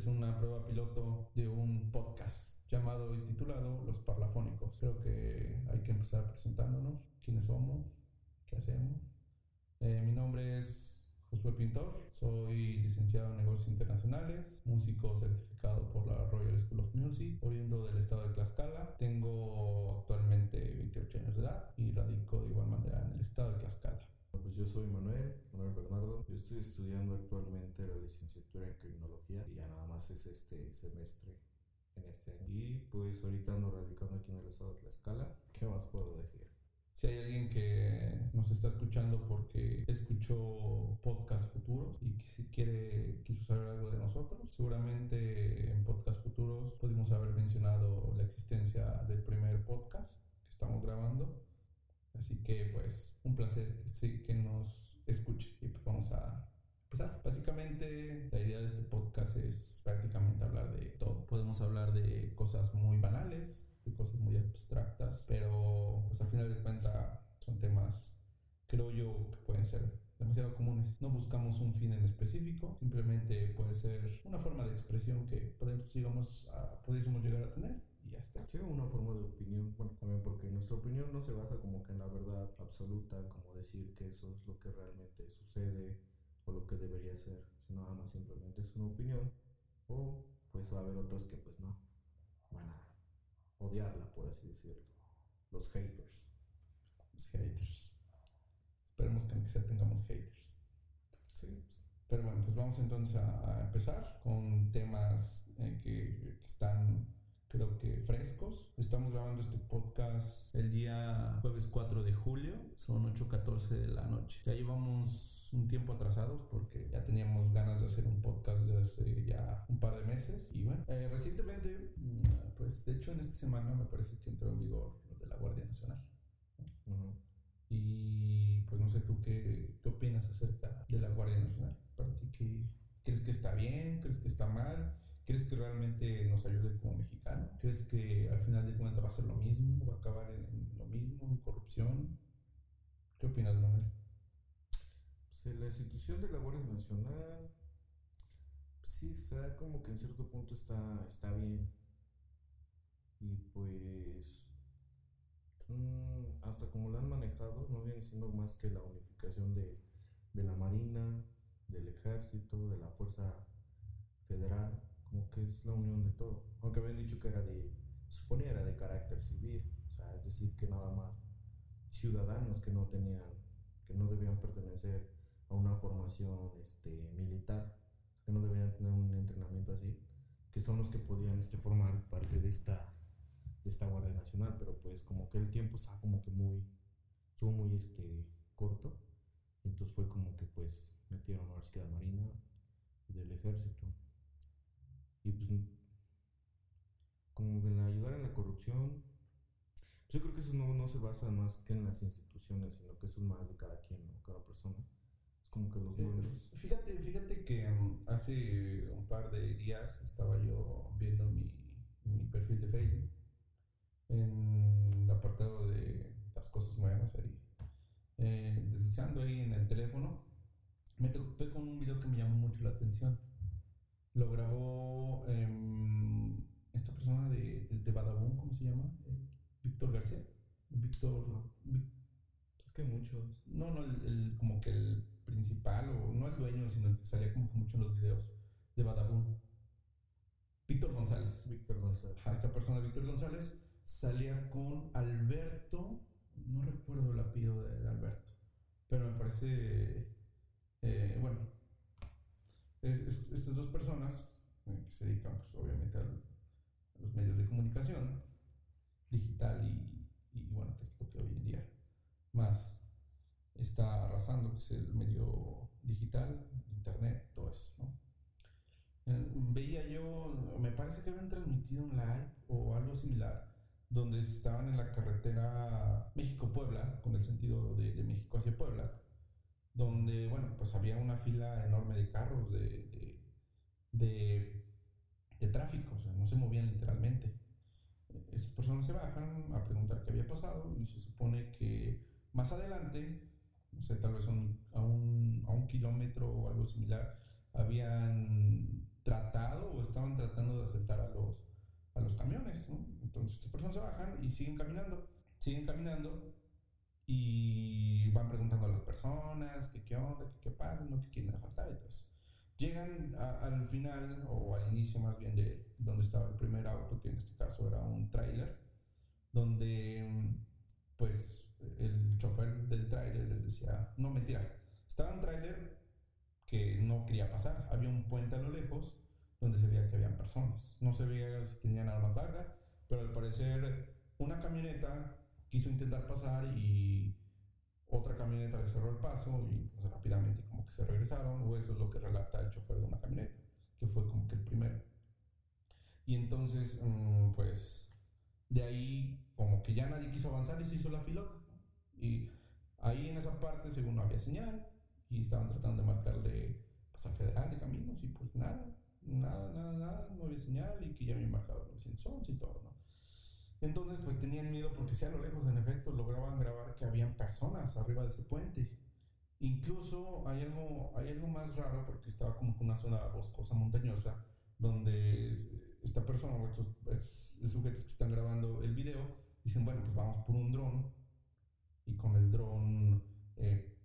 es una prueba piloto de un podcast llamado y titulado Los Parlafónicos. Creo que hay que empezar presentándonos, quiénes somos, qué hacemos. Eh, mi nombre es Josué Pintor, soy licenciado en negocios internacionales, músico certificado por la Royal School of Music, oriundo del estado de Tlaxcala. Tengo actualmente 28 años de edad y radico de igual manera en el estado de Tlaxcala. Pues yo soy Manuel, Manuel Bernardo. Yo estoy estudiando actualmente la licenciatura en criminología y ya nada más es este semestre en este año. Y pues ahorita ando radicando aquí en el estado de Tlaxcala. ¿Qué más puedo decir? Si hay alguien que nos está escuchando porque escuchó podcast futuros y si quiere quiso saber algo de nosotros, seguramente en podcast futuros pudimos haber mencionado la existencia del primer podcast que estamos grabando. Así que pues un placer sí, que nos escuche y pues vamos a empezar. Básicamente la idea de este podcast es prácticamente hablar de todo. Podemos hablar de cosas muy banales, de cosas muy abstractas, pero pues al final de cuentas son temas, creo yo, que pueden ser demasiado comunes. No buscamos un fin en específico, simplemente puede ser una forma de expresión que podemos, digamos, a, pudiésemos llegar a tener. Sí, una forma de opinión. Bueno, también porque nuestra opinión no se basa como que en la verdad absoluta, como decir que eso es lo que realmente sucede o lo que debería ser, sino nada más simplemente es una opinión. O pues va a haber otros que pues no van a odiarla, por así decirlo. Los haters. Los haters. Esperemos que aunque sea tengamos haters. Sí. Pero bueno, pues vamos entonces a, a empezar con temas eh, que, que están creo que frescos. Estamos grabando este podcast el día jueves 4 de julio, son 8.14 de la noche. Ya llevamos un tiempo atrasados porque ya teníamos ganas de hacer un podcast desde hace ya un par de meses. Y bueno, eh, recientemente, mm, pues de hecho en esta semana me parece que entró en vigor lo de la Guardia Nacional. ¿no? Ujú. Y pues no sé tú qué, qué opinas acerca de la Guardia Nacional. Para ti, ¿qué, ¿crees que está bien? ¿Crees que está mal? ¿Crees que realmente nos ayude como mexicano? ¿Crees que al final de cuentas va a ser lo mismo? ¿Va a acabar en, lo mismo? ¿En corrupción? ¿Qué opinas, Manuel? Pues, la institución de la Guardia Nacional, sí, está como que en cierto punto está, está bien. Y pues, mm, hasta como la han manejado, no viene siendo más que la unificación de, de la Marina, del Ejército, de la Fuerza Federal, como que es la unión de todo. Aunque habían dicho que era de, suponía era de carácter civil, o sea, es decir, que nada más ciudadanos que no tenían, que no debían pertenecer a una formación este, militar, que no debían tener un entrenamiento así, que son los que podían este, formar parte de esta, de esta Guardia Nacional, pero pues como que el tiempo está como que muy, muy este, corto, entonces fue como que pues metieron a la Marina del Ejército. Y pues como que en ayudar en la corrupción, pues yo creo que eso no, no se basa más que en las instituciones, sino que eso es más de cada quien, ¿no? cada persona. Es como que los Eh, buenos. Fíjate, fíjate que mm, hace un par de días estaba yo viendo mi, mi perfil de Facebook en el apartado de las cosas nuevas ahí. Eh, deslizando ahí en el teléfono, me topé con un video que me llamó mucho la atención. Lo grabó em, esta persona de, de, de Badabun, ¿cómo se llama? Eh, Víctor García. Víctor. Es que muchos. no, no, el, el- como que el principal, o no el dueño, sino el que salía como que mucho en los videos de Badabun. Víctor González. Víctor González. Ajá, esta persona, Víctor González, salía con Alberto, no recuerdo el apellido de, de Alberto, pero me parece, eh, bueno, es- es- estas dos personas eh, que se dedican, pues, obviamente, a los medios de comunicación digital y, bueno, que es lo que hoy en día más está arrasando, que es el medio digital, internet, todo eso, veía yo, me parece que habían transmitido un live o algo similar, donde estaban en la carretera México-Puebla, con el sentido de México hacia Puebla, donde, bueno, pues había una fila enorme de carros, de, de, de, de tráfico, o sea, no se movían literalmente. Esas personas se bajan a preguntar qué había pasado y se supone que más adelante, no sé, tal vez un- a, un, a un kilómetro o algo similar, habían tratado o estaban tratando de asaltar a los, a los camiones, ¿no? Entonces estas personas se bajan y siguen caminando, siguen caminando y van preguntando a las personas que qué onda, que qué pasa, ¿no? que quieren asaltar y todo eso. Llegan a- al final o al inicio más bien de donde estaba el primer auto, que en este caso era un tráiler, donde pues el chofer del tráiler les decía, no mentira, estaba un tráiler que no quería pasar, había un puente a lo lejos donde se veía que habían personas, no se veía si tenían armas largas, pero al parecer una camioneta quiso intentar pasar y otra camioneta le cerró el paso y entonces rápidamente como que se regresaron, o eso es lo que relata el chofer de una camioneta, que fue como que el primero. Y entonces, mm, pues, de ahí como que ya nadie quiso avanzar y se hizo la filota. Y ahí en esa parte, según no había señal, y estaban tratando de marcarle pues, al federal de caminos, y pues nada, nada, nada, nada, no había señal, y que ya habían marcado 911 y todo, ¿no? Entonces, pues tenían miedo porque si a lo lejos, en efecto, lograban grabar que habían personas arriba de ese puente. Incluso hay algo, hay algo más raro porque estaba como que una zona boscosa, montañosa, donde es- esta persona o estos, estos sujetos que están grabando el video dicen, bueno, pues vamos por un dron y con el dron, eh,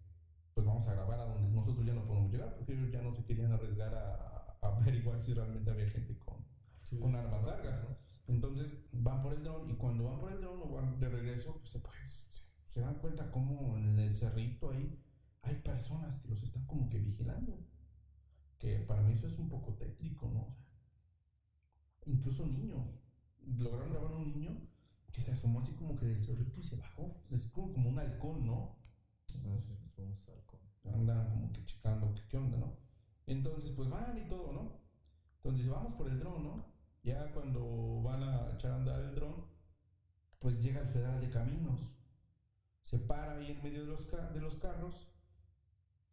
pues vamos a grabar a donde nosotros ya no podemos llegar porque ellos ya no se querían arriesgar a, a averiguar si realmente había gente con, Sí, con armas largas. ¿no? Entonces van por el dron y cuando van por el dron o van de regreso, pues, se- pues, se- dan cuenta como en el cerrito ahí hay personas que los están como que vigilando. Que para mí eso es un poco tétrico, ¿no? O sea, incluso niños. Lograron grabar un niño que se asomó así como que del cerrito y se bajó. Es como, como un halcón, ¿no? Sí, nos vamos al con. andan como que checando qué onda, ¿no? Entonces, pues van y todo, ¿no? Entonces vamos por el dron, ¿no? Ya cuando van a echar a andar el dron, pues llega el federal de caminos. Se para ahí en medio de los, de los carros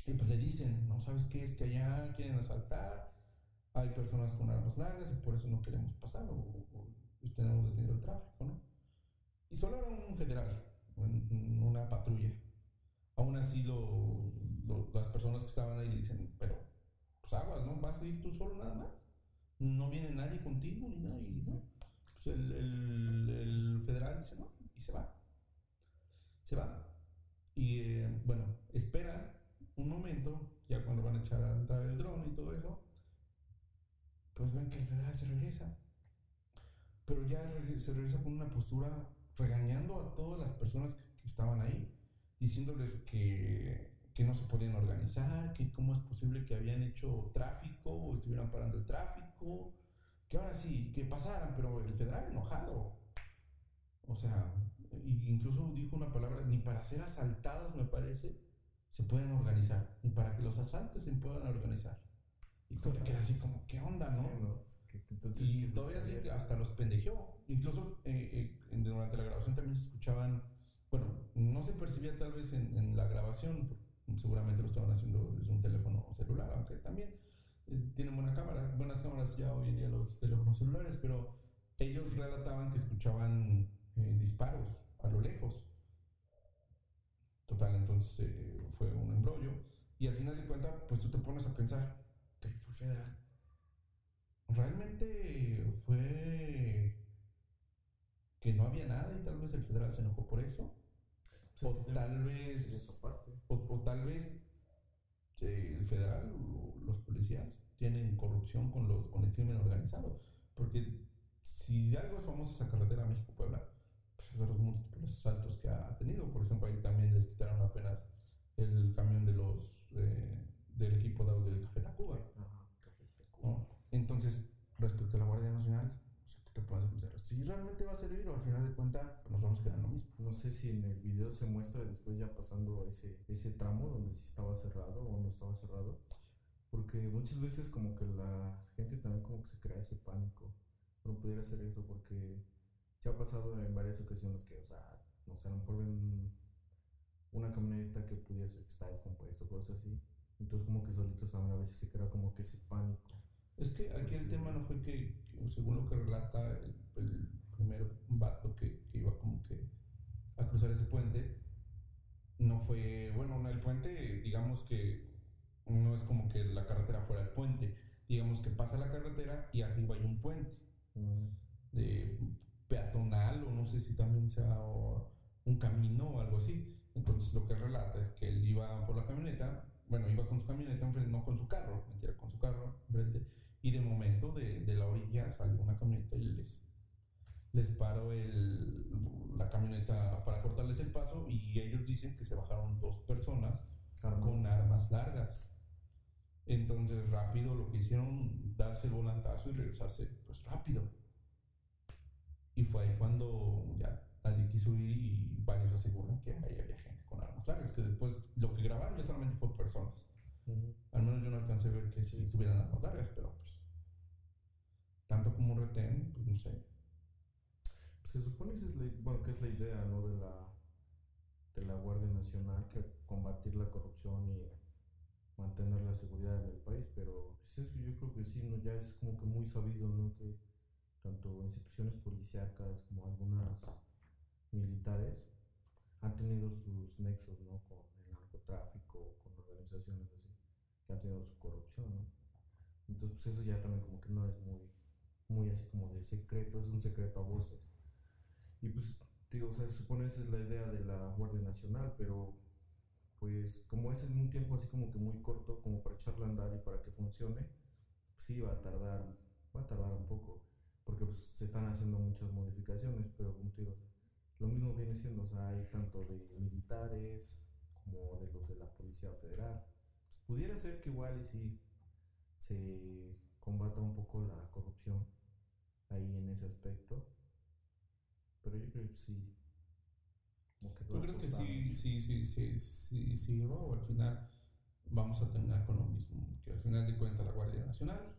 y pues le dicen, ¿no sabes qué? Es que allá quieren asaltar, hay personas con armas largas y por eso no queremos pasar o, o- tenemos detenido el tráfico, ¿no? Y solo era un federal, un- una patrulla. Aún así, lo, las personas que estaban ahí dicen, pero, pues aguas, ¿no? ¿Vas a ir tú solo nada más? No viene nadie contigo ni nadie, ¿no? Pues el, el- el federal dice, no, y se va. Se va. Y eh, bueno, espera un momento, ya cuando van a echar a entrar el dron y todo eso, pues ven que el federal se regresa. Pero ya se regresa con una postura regañando a todas las personas que- que estaban ahí diciéndoles que, que no se podían organizar, que cómo es posible que habían hecho tráfico o estuvieran parando el tráfico, que ahora sí, que pasaran, pero el federal enojado. O sea, incluso dijo una palabra, ni para ser asaltados, me parece, se pueden organizar, ni para que los asaltes se puedan organizar. Y tú te quedas así como, ¿qué onda, no? Sí, ¿no? Que- que Entonces, y ¿qué es todavía sí que hasta los pendejeó. Incluso eh, eh, durante la grabación también se escuchaban, bueno, no se percibía tal vez en, en la grabación, seguramente lo estaban haciendo desde un teléfono celular, aunque también eh, tienen buena cámara, buenas cámaras ya hoy en día los teléfonos celulares, pero ellos relataban que escuchaban eh, disparos a lo lejos. Total, entonces eh, fue un embrollo. Y al final de cuentas, pues tú te pones a pensar, que fue federal. Realmente fue que no había nada y tal vez el federal se enojó por eso. O tal vez-. O, o tal vez eh, el federal o los policías tienen corrupción con, los, con el crimen organizado. Porque si de algo es famosa esa carretera México-Puebla, pues es de los múltiples asaltos que ha tenido. Por ejemplo, ahí también les quitaron apenas el camión de los eh, del equipo de, del Café Tacuba. Ajá, Café Tacuba. ¿no? Entonces, respecto a la Guardia Nacional, te puedes pensar, si realmente va a servir o al final de cuentas pues nos vamos a quedar en lo mismo. No sé si en el video se muestra después ya pasando ese, ese tramo donde sí estaba cerrado o no estaba cerrado. Porque muchas veces como que la gente también como que se crea ese pánico. No pudiera hacer eso porque se ha pasado en varias ocasiones que, o sea, no sé, a lo mejor ven una camioneta que pudiera ser que está descompuesta o cosas así. Entonces como que solitos también a veces se crea como que ese pánico. Es que aquí el tema no fue que según lo que relata el, el primer vato que, que iba como que a cruzar ese puente, no fue, bueno, no, el puente, digamos que no es como que la carretera fuera el puente, digamos que pasa la carretera y arriba hay un puente de peatonal o no sé si también sea un camino o algo así. Entonces lo que relata es que él iba por la camioneta, bueno, iba con su camioneta enfrente, no con su carro, mentira, con su carro enfrente, y de momento de, de la orilla salió una camioneta y les, les paró el, la camioneta para cortarles el paso y ellos dicen que se bajaron dos personas con armas largas. Entonces rápido lo que hicieron, darse el volantazo y regresarse pues rápido. Y fue ahí cuando ya nadie quiso ir y varios aseguran que ahí había gente con armas largas, que después lo que grabaron solamente fue personas. Al menos yo no alcancé a ver que si tuvieran armas largas, pero pues tanto como un retén, pues no sé. Se supone esa es la, bueno, que es la idea, ¿no? De la, de la Guardia Nacional, que combatir la corrupción y mantener la seguridad en el país, pero sí, es que yo creo que sí, ¿no? Ya es como que muy sabido, ¿no? Que tanto instituciones policíacas como algunas militares han tenido sus nexos, ¿no? Con el narcotráfico, con organizaciones que han tenido su corrupción, ¿no? Entonces, pues eso ya también como que no es muy, muy así como de secreto, es un secreto a voces. Y pues, digo, o sea, se supone esa es la idea de la Guardia Nacional, pero pues como es en un tiempo así como que muy corto, como para echarla a andar y para que funcione, pues sí va a tardar, va a tardar un poco, porque pues se están haciendo muchas modificaciones, pero digo, lo mismo viene siendo, o sea, hay tanto de militares como de los de la Policía Federal. Pudiera ser que igual y sí se combata un poco la corrupción ahí en ese aspecto, pero yo creo que sí. que ¿Tú crees que sí, sí, sí, sí, sí, sirva o al final vamos a terminar con lo mismo? Que al final de cuentas la Guardia Nacional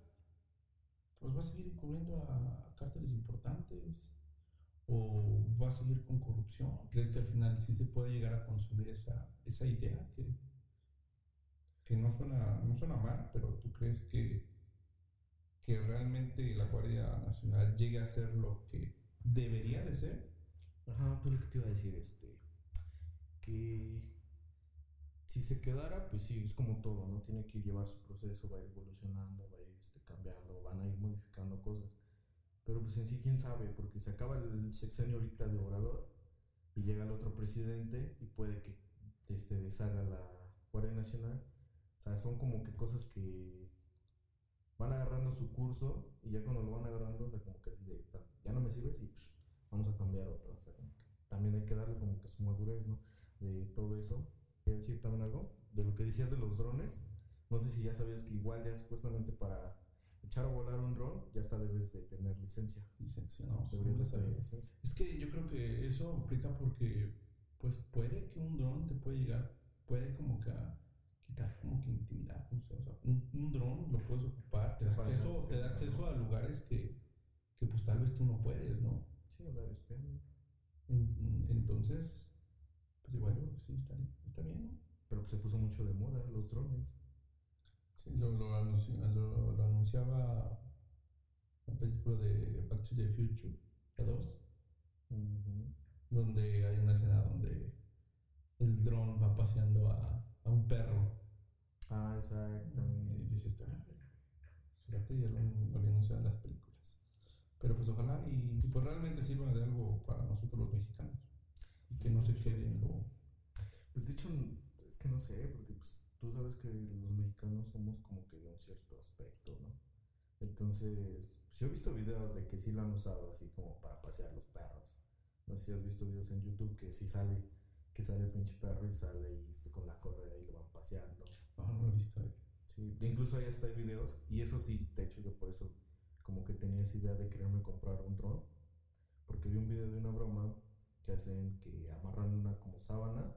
pues va a seguir incurriendo a cárteles importantes o va a seguir con corrupción. ¿Crees que al final sí se puede llegar a consumir esa, esa idea que, que no, suena, no suena mal, pero tú crees que, que realmente la Guardia Nacional llegue a ser lo que debería de ser? Ajá, pero ¿qué te iba a decir? Este, que si se quedara, pues sí, es como todo, ¿no? Tiene que llevar su proceso, va a ir evolucionando, va a ir este, cambiando, van a ir modificando cosas. Pero pues en sí, quién sabe, porque se acaba el sexenio ahorita de Obrador y llega el otro presidente y puede que este, deshaga la Guardia Nacional. O sea, son como que cosas que van agarrando su curso y ya cuando lo van agarrando, o sea, como que así de, ya no me sirves y psh, vamos a cambiar otro. O sea, como que también hay que darle como que su madurez, ¿no? De todo eso. Quiero decir también algo de lo que decías de los drones. No sé si ya sabías que igual ya supuestamente para echar a volar un dron ya hasta debes de tener licencia. Licencia, ¿no? Deberías de sabía. licencia. Es que yo creo que eso aplica porque, pues puede que un dron te puede llegar, puede como que a quitar como que intimidad, no sé, o sea, un, un dron lo puedes ocupar, te da acceso, te da acceso a lugares que, que pues tal vez tú no puedes, ¿no? Sí. En- entonces, pues igual yo sí, está, bien, está bien, ¿no? Pero pues, se puso mucho de moda los drones. Sí, lo, lo, lo- lo anunciaba la película de Back to the Future, la 2. donde hay una escena donde el dron va paseando a, a un perro Ah, y exactamente. dices, "Ah, fíjate, ya anunciado en las películas. Pero pues ojalá y, y pues realmente sirva de algo para nosotros los mexicanos y que no se quede en lo... Pues de hecho, es que no sé, porque pues tú sabes que los mexicanos somos como que de un cierto aspecto, ¿no? Entonces, pues, yo he visto videos de que sí lo han usado así como para pasear los perros. No sé si has visto videos en YouTube que sí sale, que sale el pinche perro y sale y este, con la correa y lo van paseando. No lo he visto. eh. Sí, incluso ahí hasta hay videos, y eso sí, de hecho yo por eso como que tenía esa idea de quererme comprar un dron, porque vi un video de una broma que hacen que amarran una como sábana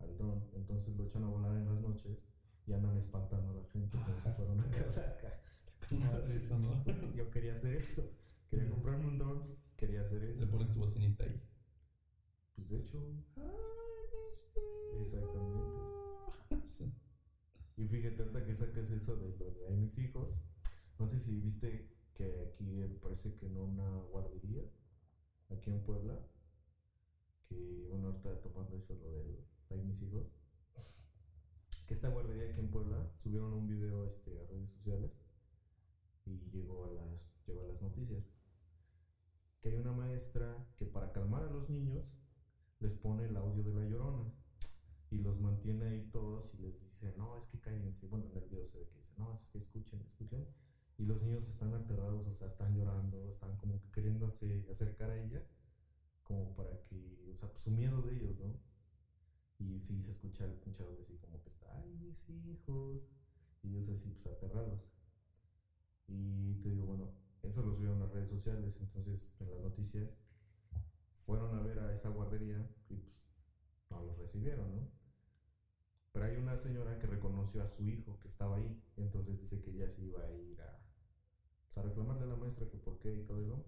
al dron, entonces lo echan a volar en las noches y andan espantando a la gente como si Ah, fuera una sí. calaca. Eso, ¿no? Yo quería hacer eso. Quería comprarme un dron, quería hacer Le eso. pones tu bocinita ahí. Pues de hecho, Exactamente. y fíjate ahorita que sacas eso de lo de "Ay, mis hijos. No sé si viste que aquí parece que en una guardería, aquí en Puebla, que bueno, ahorita tomando eso lo del "Ay, mis hijos, que esta guardería aquí en Puebla subieron un video este, a redes sociales y llegó a las, llegó a las noticias. Que hay una maestra que para calmar a los niños les pone el audio de la llorona y los mantiene ahí todos y les dice, no, es que cállense. Bueno, en el video se ve que dice, no, es que escuchen, escuchen. Y los niños están aterrados, o sea, están llorando, están como que queriéndose acercar a ella, como para que, o sea, pues, su miedo de ellos, ¿no? Y sí se escucha el pinche audio así como que está, ay, mis hijos. Y ellos así, pues aterrados. Y te digo, bueno, eso lo subieron a las redes sociales, entonces en las noticias fueron a ver a esa guardería y pues no los recibieron, ¿no? Pero hay una señora que reconoció a su hijo que estaba ahí, entonces dice que ella se iba a ir a, pues, a reclamarle a la maestra que por qué y todo eso.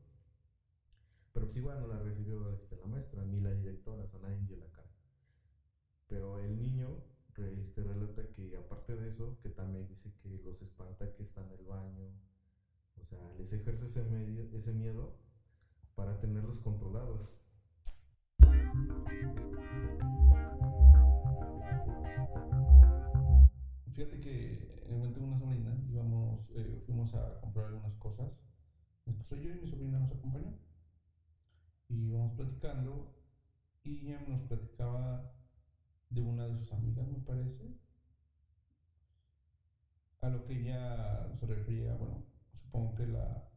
Pero pues igual no la recibió este, la maestra, ni la directora, o sea, nadie dio la cara. Pero el niño este, relata que aparte de eso, que también dice que los espanta que está en el baño, o sea, les ejerce ese, medio, ese miedo para tenerlos controlados. Fíjate que en el momento de una sobrina íbamos, eh, fuimos a comprar algunas cosas. Mi yo y mi sobrina nos acompañó. Y íbamos platicando y ella nos platicaba de una de sus amigas, me parece. A lo que ella se refería, bueno, supongo que la,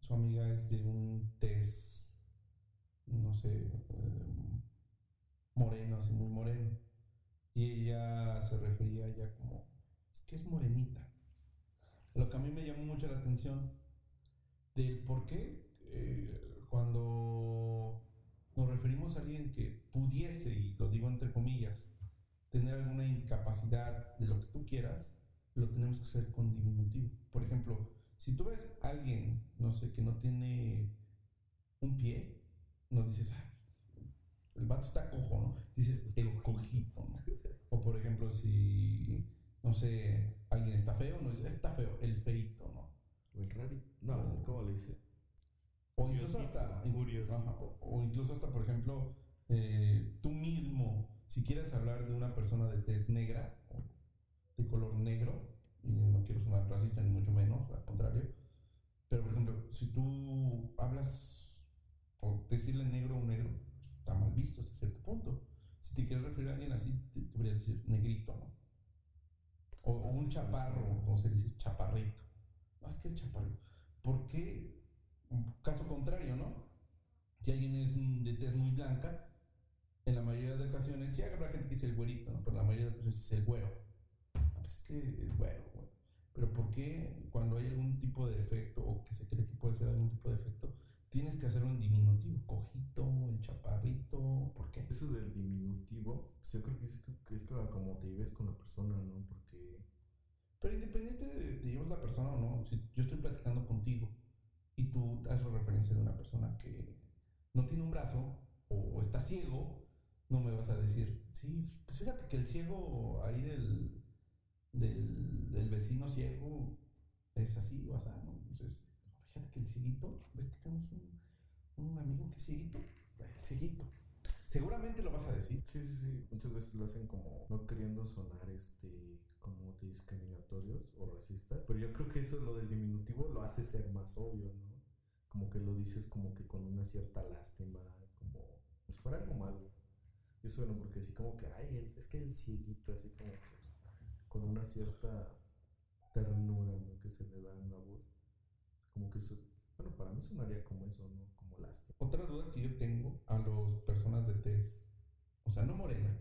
su amiga es de un test, no sé, eh, moreno, así muy moreno. Y ella se refería ya como, que es morenita. Lo que a mí me llamó mucho la atención del por qué eh, cuando nos referimos a alguien que pudiese, y lo digo entre comillas, tener alguna incapacidad de lo que tú quieras, lo tenemos que hacer con diminutivo. Por ejemplo, si tú ves a alguien, no sé, que no tiene un pie, no dices, "Ay, el vato está cojo, ¿no? Dices el cojito, ¿no? O por ejemplo, si, no sé, alguien está feo, no dices, está feo, el feito, ¿no? O el rari. No, ¿cómo le dice? O incluso hasta, curiosito. ajá, o incluso hasta, por ejemplo, eh, tú mismo, si quieres hablar de una persona de tez negra, o de color negro, y no quiero sonar racista ni mucho menos, al contrario, pero por ejemplo, si tú hablas o decirle negro a un negro, está mal visto hasta cierto punto. Si te quieres referir a alguien así, te deberías decir negrito, ¿no? O, un chaparro, como se dice, chaparrito. No, es que el chaparrito. ¿Por qué? Caso contrario, ¿no? Si alguien es de tez muy blanca, en la mayoría de ocasiones, sí habrá gente que dice el güerito, ¿no? Pero la mayoría de ocasiones es el güero. Ah, Pues es que es güero, güey. Pero ¿por qué cuando hay algún tipo de defecto o que se cree que puede ser algún tipo de defecto, tienes que hacerlo en diminutivo? Cojito, el chaparrito, ¿por qué? Eso del diminutivo, pues yo creo que es, que es como te lleves con la persona, ¿no? Porque Pero independiente de te llevas la persona o no, si yo estoy platicando contigo y tú haces referencia de una persona que no tiene un brazo o está ciego, no me vas a decir, sí, pues fíjate que el ciego ahí del, del, del vecino ciego es así o así, ¿no? Entonces, fíjate que el cieguito, ¿ves que tenemos un, un amigo que es cieguito? El cieguito. Seguramente lo vas a decir. Sí, sí, sí. Muchas veces lo hacen como no queriendo sonar este como discriminatorios o racistas. Pero yo creo que eso lo del diminutivo lo hace ser más obvio, ¿no? Como que lo dices como que con una cierta lástima, como si fuera algo malo. Y eso bueno, porque así como que, ay, el- es que el cieguito, así como que con una cierta ternura, ¿no? Que se le da en la voz. Como que eso, bueno, para mí sonaría como eso, ¿no? Como lástima. Otra duda que yo tengo a las personas de tez, o sea, no morena,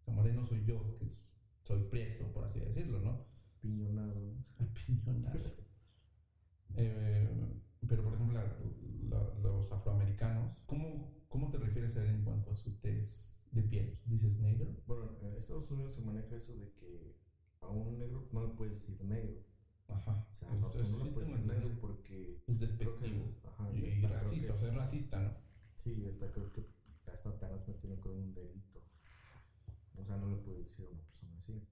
o sea, moreno soy yo, que es- soy prieto, por así decirlo, ¿no? Piñonado, ¿no? Apiñonado. Eh, pero, por ejemplo, la- la- los afroamericanos, ¿cómo, ¿cómo te refieres a él en cuanto a su tez de piel? ¿Dices negro? Bueno, en Estados Unidos se maneja eso de que a un negro no le puedes decir negro. Ajá. O sea, Entonces, no sí puedes decir entendido. porque Es creo que- despectivo. ajá, Y, racista, o sea, es racista, ¿no? Sí, hasta creo que hasta te has metido con un delito. O sea, no le puedes decir a una persona así.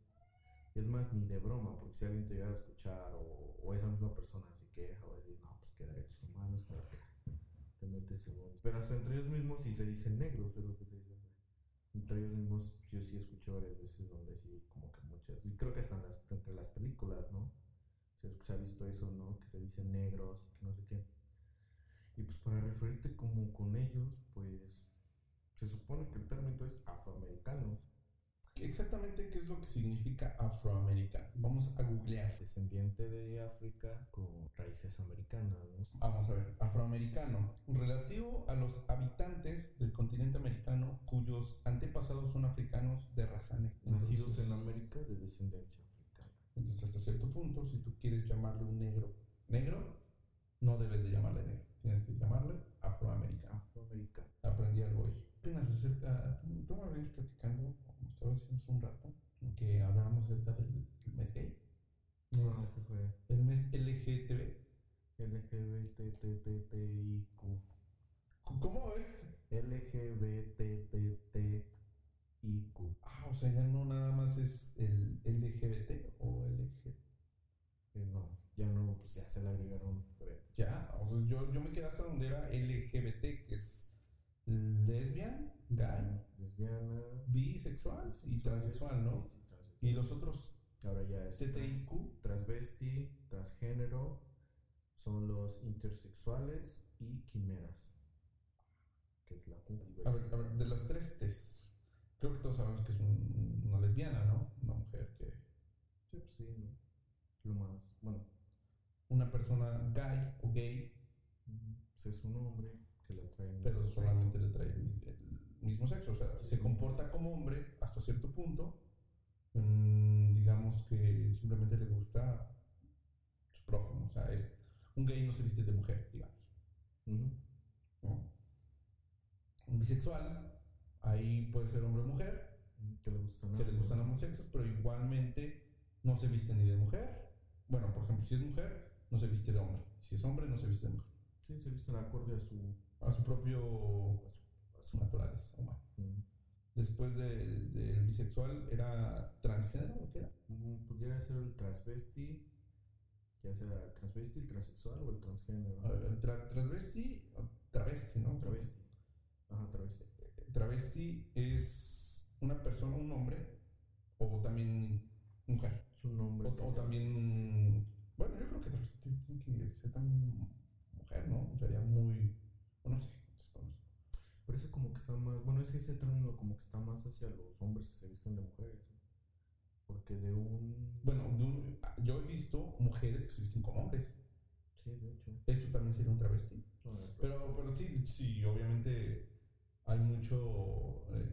Y es más, ni de broma, porque si alguien te llega a escuchar o, o esa misma persona se queja o así, no, pues que derechos humanos, no sé, te metes en un... Pero hasta entre ellos mismos sí se dicen negros, es lo que te dicen. Entre ellos mismos yo sí escuché varias veces donde sí, como que muchas, y creo que hasta en las, entre las películas, ¿no? Se, ha- se ha visto eso, ¿no? Que se dicen negros y que no sé qué. Y pues para referirte como con ellos, pues se supone que el término es afroamericanos, Exactamente qué es lo que significa afroamericano. Vamos a googlear. descendiente de África con raíces americanas, ¿no? Vamos a ver, afroamericano, relativo a los habitantes del continente americano cuyos antepasados son africanos de raza negra. Nacidos en América de descendencia. Entonces, hasta cierto punto, si tú quieres llamarle un negro negro, no debes de llamarle negro, tienes que llamarle afroamericano. Afroamericano. Aprendí algo hoy. Apenas acerca, tú tú me habías platicando, como estabas diciendo hace un rato, que habláramos acerca del, del mes gay. No, Mes- ese fue el mes LGTB. LGBTTTIQ. ¿Cómo, eh? LGBTTTIQ. Ah, o sea, ya no nada más es el LGBT o LG. Eh, no, ya no, pues ya se le agregaron. Ya, o sea, yo, yo me quedé hasta donde era LGBT, que es lesbian, gay, Lesbiana. bisexual y transexual, ¿no? Transexual. Y los otros Ahora ya es TTIQ. transvesti, transgénero, son los intersexuales y quimeras. Que es la. A ver, a ver, de los tres T's, creo que todos sabemos que es un- una lesbiana, ¿no? Una mujer que. Sí, pues sí, ¿no? Lo más. Bueno, Una persona gay o gay, pues es un hombre que le trae. pero solamente sexo. le trae el, mis- el mismo sexo. O sea, Sí, se sí. comporta como hombre hasta cierto punto. Mm, digamos que simplemente le gusta su prójimo. O sea, es, un gay no se viste de mujer, digamos. ¿no? Un bisexual, ahí puede ser hombre o mujer, Que le gustan. que le gustan sexos, pero igualmente no se viste ni de mujer. Bueno, por ejemplo, si es mujer, no se viste de hombre. Si es hombre, no se viste de mujer. Sí, se visten acorde a su. A su propio A su, naturaleza humana. Ujú. Después de- del bisexual, ¿era transgénero o qué era? Mm, Pudiera ser el transvesti, ya sea el transvesti, el transexual o el transgénero. Eh, tra- transvesti, o travesti, ¿no? Travesti. Ajá, travesti. Travesti es una persona, un hombre, o también mujer. Es un nombre. O, también, bueno, yo creo que travesti tiene que ser también mujer, ¿no? Sería muy, bueno, no sé, desconozco. Parece como que está más. Bueno, es que ese término como que está más hacia los hombres que se visten de mujeres. ¿no? Porque de un. Bueno, de un- yo he visto mujeres que se visten como hombres. Sí, de hecho. Eso también sería un travesti. No, Pero, pero sí, sí, obviamente hay mucho eh,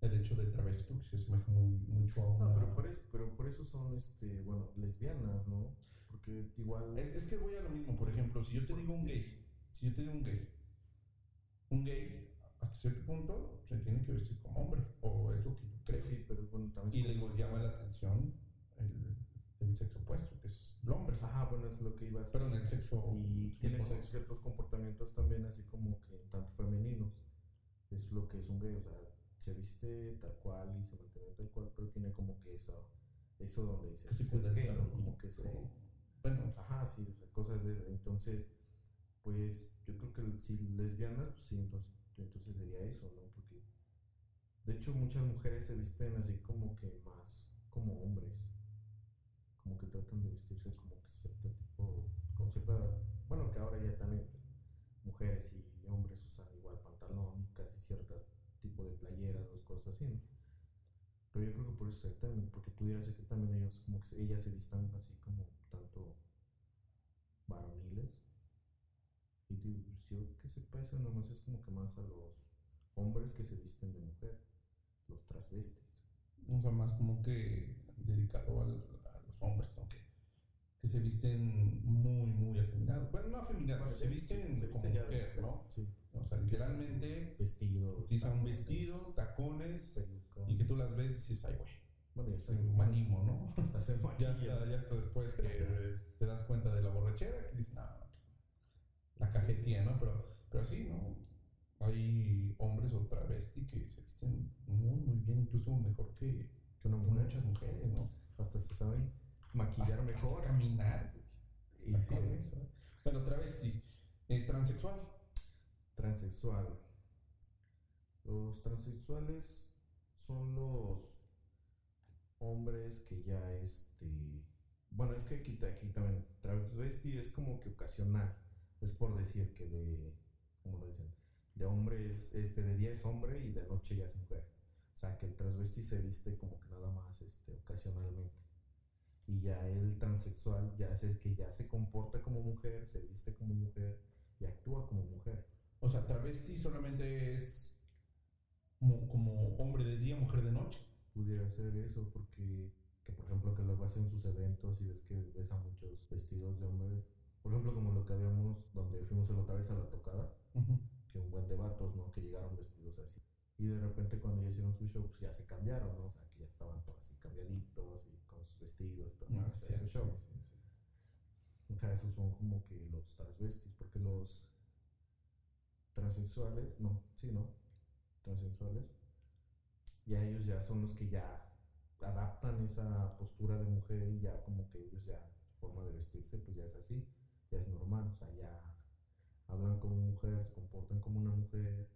el hecho de travesti porque se asemeja muy, mucho a una... No, pero por, eso, pero por eso son, este, bueno, lesbianas, ¿no? Porque igual. Es, es que voy a lo mismo, por ejemplo, si yo te digo un gay, si yo te digo un gay, un gay hasta cierto punto se tiene que vestir como hombre, o es lo que yo creo. Sí, pero bueno, también. Y como- llama la atención el, el sexo opuesto, que es el hombre. Ajá, bueno, es lo que iba a Pero en el sexo. Y tiene ciertos comportamientos también, así como que tanto femeninos. Es lo que es un gay, o sea, se viste tal cual y se mantiene tal cual, pero tiene como que eso, eso donde dice Que se "Es cuida gay", claro, ¿no? como que se. Bueno, Ajá, sí, o sea, cosas de. Entonces, pues yo creo que si lesbianas, pues sí, entonces, entonces sería eso, ¿no? Porque de hecho muchas mujeres se visten así como que más como hombres. Como que tratan de vestirse como que cierto tipo, con cierta. Bueno, que ahora ya también pues, mujeres y hombres usan igual pantalón y casi cierto tipo de playeras, dos cosas así, ¿no? Pero yo creo que por eso es el término, porque pudiera ser que también ellos, como que se- ellas se vistan así como tanto varoniles. Y digo, pues yo que sepa eso nomás es como que más a los hombres que se visten de mujer, los transvestis. o sea, más como que dedicado a los hombres, ¿no? Que, que se visten muy, muy afeminados. Bueno, no afeminados, Bueno, se visten se como ya mujer, ¿no? Sí. O sea, literalmente Vestidos. utilizan un vestido, tacones, peluca. y que tú las ves y dices, ay, güey. Bueno, ya está manimo, ¿no? Hasta se Ya hasta, ya hasta después que te das cuenta de la borrachera, que dices, no, la cajetía, ¿no? Pero, pero sí, ¿no? Hay hombres o travesti que se visten muy, muy bien, incluso mejor que, Que muchas mujeres, ¿no? Hasta se saben maquillar mejor. caminar. Y sí, eso. Bueno, travesti, eh, transexual. Transexual. Los transexuales son los hombres que ya este. Bueno, es que aquí, aquí también. Travesti es como que ocasional. Es por decir que de. ¿Cómo lo dicen? De hombre es. Este, de día es hombre y de noche ya es mujer. O sea, que el transvesti se viste como que nada más este, ocasionalmente. Y ya el transexual ya es el que ya se comporta como mujer, se viste como mujer y actúa como mujer. O sea, travesti solamente es como, como hombre de día, mujer de noche. pudiera ser eso, porque, que por ejemplo, que luego hacen sus eventos y ves que ves a muchos vestidos de hombre. Por ejemplo, como lo que habíamos, donde fuimos la otra vez a la tocada, que un buen de vatos, ¿no? Que llegaron vestidos así. Y de repente cuando ya hicieron su show, pues ya se cambiaron, ¿no? O sea, que ya estaban todos así cambiaditos y vestidos, todo Ah, ese sí, su sí, show. sí, sí. O sea, esos son como que los transvestis, porque los transexuales, no, sí, ¿no? Transexuales, ya ellos ya son los que ya adaptan esa postura de mujer y ya como que ellos ya, su forma de vestirse, pues ya es así, ya es normal, o sea, ya hablan como mujer, se comportan como una mujer,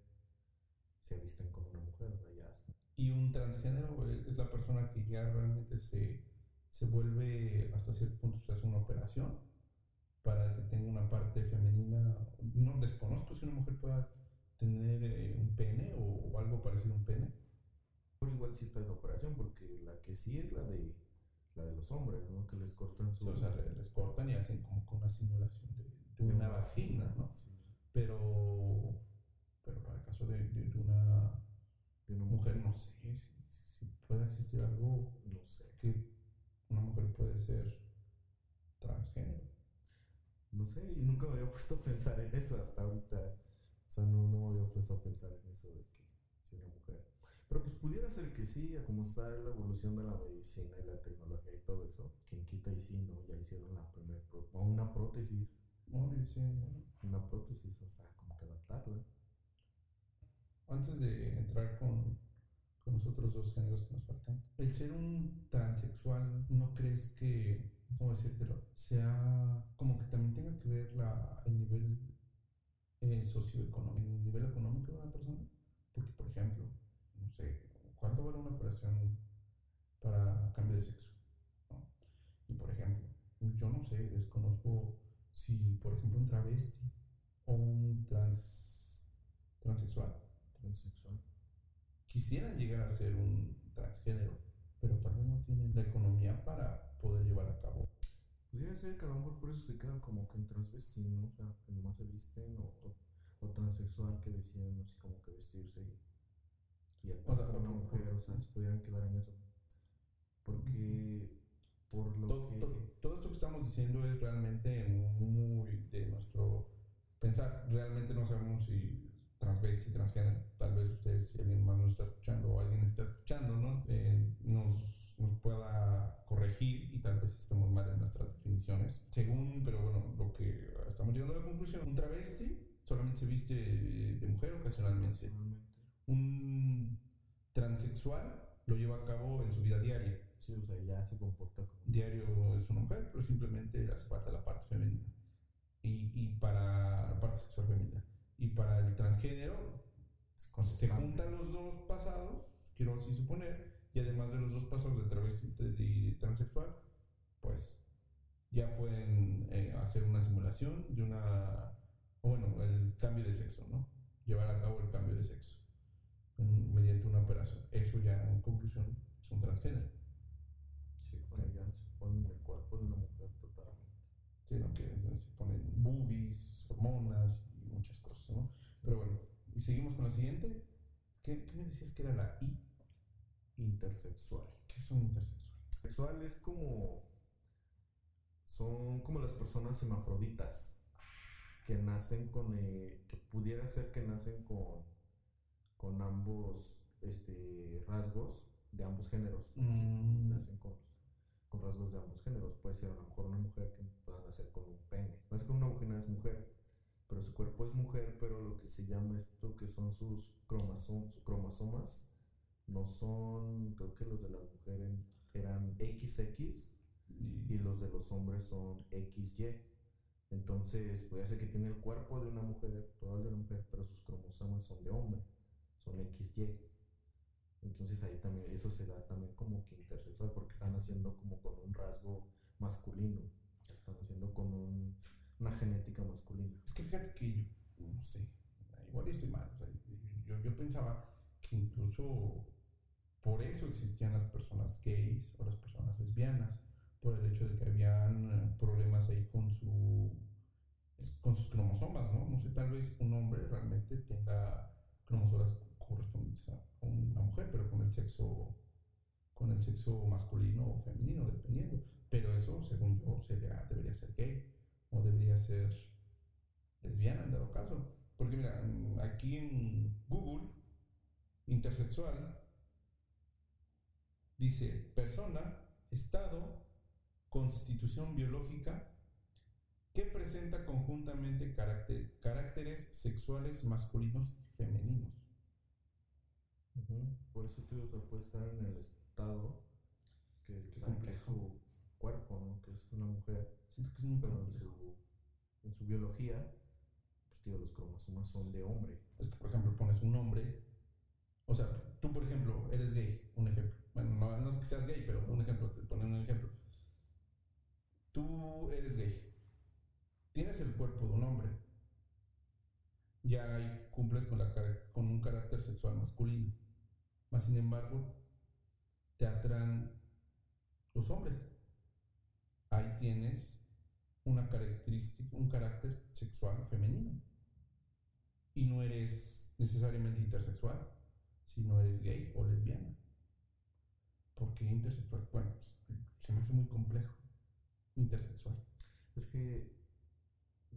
se visten como una mujer, o sea, ya es- Y un transgénero es la persona que ya realmente se, se vuelve, hasta cierto punto, se hace una operación para que tenga una parte femenina. No desconozco si una mujer pueda tener eh, un pene o, o algo parecido a un pene. Por igual sí está esa operación, porque la que sí es la de la de los hombres, ¿no? Que les cortan su... O sea, le- les cortan y hacen como con una simulación de, de una vagina, ¿no? Sí, Pero, pero para el caso de, de- de una de una mujer, no sé si, si puede existir algo No sé. que una mujer puede ser transgénero. No sé, y nunca me había puesto a pensar en eso hasta ahorita. O sea, no, no me había puesto a pensar en eso de que si una mujer. Pero pues pudiera ser que sí, a como está la evolución de la medicina y la tecnología y todo eso. Quien quita y sí, ¿no? Ya hicieron la primera o una prótesis. Sí. Una prótesis, o sea, como que adaptarla. Antes de entrar con, con los otros dos géneros que nos faltan, el ser un transexual, ¿no crees que, cómo decírtelo, sea como que también tenga que ver la, el nivel eh, socioeconómico, el nivel económico de una persona? Porque, por ejemplo, no sé, ¿cuánto vale una operación para cambio de sexo? ¿no? Y, por ejemplo, yo no sé, desconozco si, por ejemplo, un travesti o un trans, transexual Transexual. Quisieran llegar a ser un transgénero, pero tal vez no tienen la economía para poder llevar a cabo. Pudiera ser que a lo mejor por eso se quedan como que en transvesti, ¿no? O sea, que nomás se visten o, o, o transexual que deciden así como que vestirse y, y actuar O sea, como una mujer, o sea, se pudieran quedar en eso. Porque por lo Todo, que... todo- todo esto que estamos diciendo es realmente muy de nuestro pensar. Realmente no sabemos si transvesti, transgénero, vez ustedes, si alguien más nos está escuchando o alguien está escuchándonos, eh, nos, nos pueda corregir y tal vez estemos mal en nuestras definiciones. Según, pero bueno, lo que estamos llegando a la conclusión, un travesti solamente se viste de, de mujer ocasionalmente. Un transexual lo lleva a cabo en su vida diaria. Sí, o sea, ya se comporta como... Diario es una mujer, pero simplemente hace falta la parte femenina. Y, y para la parte sexual femenina. Y para el transgénero, como se juntan los dos pasados, quiero así suponer, y además de los dos pasados de travesti y transexual, pues ya pueden eh, hacer una simulación de una, bueno, el cambio de sexo, ¿no? Llevar a cabo el cambio de sexo mediante una operación. Eso ya en conclusión es un transgénero. Sí, cuando ya se ponen el cuerpo de una mujer totalmente. sino que se ponen boobies, hormonas y muchas cosas, ¿no? Pero bueno, seguimos con la siguiente. ¿Qué, qué me decías que era la I? Intersexual. ¿Qué es un intersexual? Sexual es como. Son como las personas hermafroditas que nacen con. eh, que pudiera ser que nacen con. con ambos este, rasgos, de ambos géneros. Mm. Nacen con, con rasgos de ambos géneros. Puede ser a lo mejor una mujer que pueda nacer con un pene. Nace con una vagina es mujer, pero su cuerpo es mujer, pero lo que se llama esto que son sus cromosom- cromosomas no son, creo que los de las mujeres eran XX Y- y los de los hombres son XY. Entonces, puede ser que tiene el cuerpo de una mujer, total de una mujer, pero sus cromosomas son de hombre, son XY. Entonces ahí también, eso se da también como que intersexual, porque están haciendo como con un rasgo masculino, están haciendo con un- una genética masculina. Es que fíjate que yo, no sé, igual estoy mal. o yo, yo pensaba que incluso por eso existían las personas gays o las personas lesbianas, por el hecho de que habían eh, problemas ahí con su con sus cromosomas, ¿no? No sé, tal vez un hombre realmente tenga cromosomas correspondientes a una mujer, pero con el sexo con el sexo masculino o femenino, dependiendo. Pero eso, según yo, sería, debería ser gay o debería ser lesbiana en dado caso. Porque mira, mm, aquí en Google, intersexual, dice persona, estado, constitución biológica que presenta conjuntamente carácter- caracteres sexuales masculinos y femeninos. Por eso te o sea, puede estar en el estado que, que que complejo. su cuerpo, ¿no? Que es una mujer, Siento que es muy pero en su, en su biología, pues digo, los cromosomas son de hombre. Es que, por ejemplo, pones un nombre. O sea, tú, por ejemplo, eres gay, un ejemplo. Bueno, no, no es que seas gay, pero un ejemplo, te ponen un ejemplo. Tú eres gay. Tienes el cuerpo de un hombre. Ya cumples con, la, cara- con un carácter sexual masculino. Más sin embargo, te atraen los hombres. Ahí tienes una característica, un carácter sexual femenino y no eres necesariamente intersexual, sino eres gay o lesbiana. ¿Por qué intersexual? Bueno, pues, se me hace muy complejo. Intersexual. Es que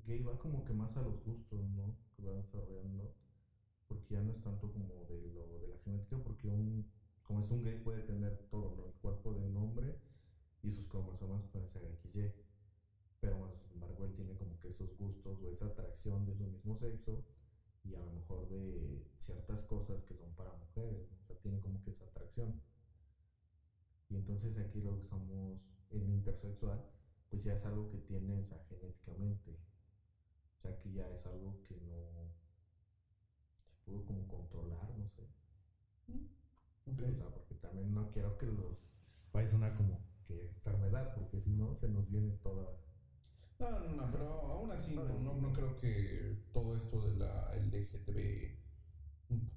gay va como que más a los gustos, ¿no? Que va desarrollando. Porque ya no es tanto como de lo de la genética, porque como es un gay puede tener todo, ¿no? El cuerpo de un hombre y sus cromosomas pueden ser XY. Pero más sin embargo él tiene como que esos gustos o esa atracción de su mismo sexo y a lo mejor de ciertas cosas que son para mujeres, ¿no? O sea, tiene como que esa atracción. Y entonces aquí lo que somos en intersexual, pues ya es algo que o sea, genéticamente. O sea, que ya es algo que no se pudo como controlar, no sé. Ok. O sea, porque también no quiero que lo vaya a sonar como que enfermedad, porque si no se nos viene toda. No, no, no, pero aún así no, no, no creo que todo esto de la LGTB,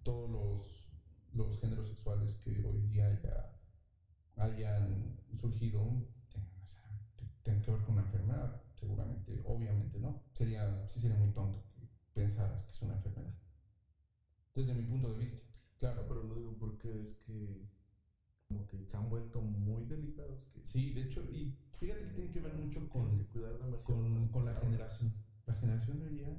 todos los, los géneros sexuales que hoy día ya hayan surgido tengan, o sea, te- tengan que ver con una enfermedad, seguramente, obviamente no. Sería, sí sería muy tonto que pensaras que es una enfermedad. Desde mi punto de vista, claro, Pero lo digo porque es que como que se han vuelto muy delicados. Que sí, de hecho, y fíjate que tiene que ver mucho con, cuidar demasiado con, con la generación. La generación de hoy día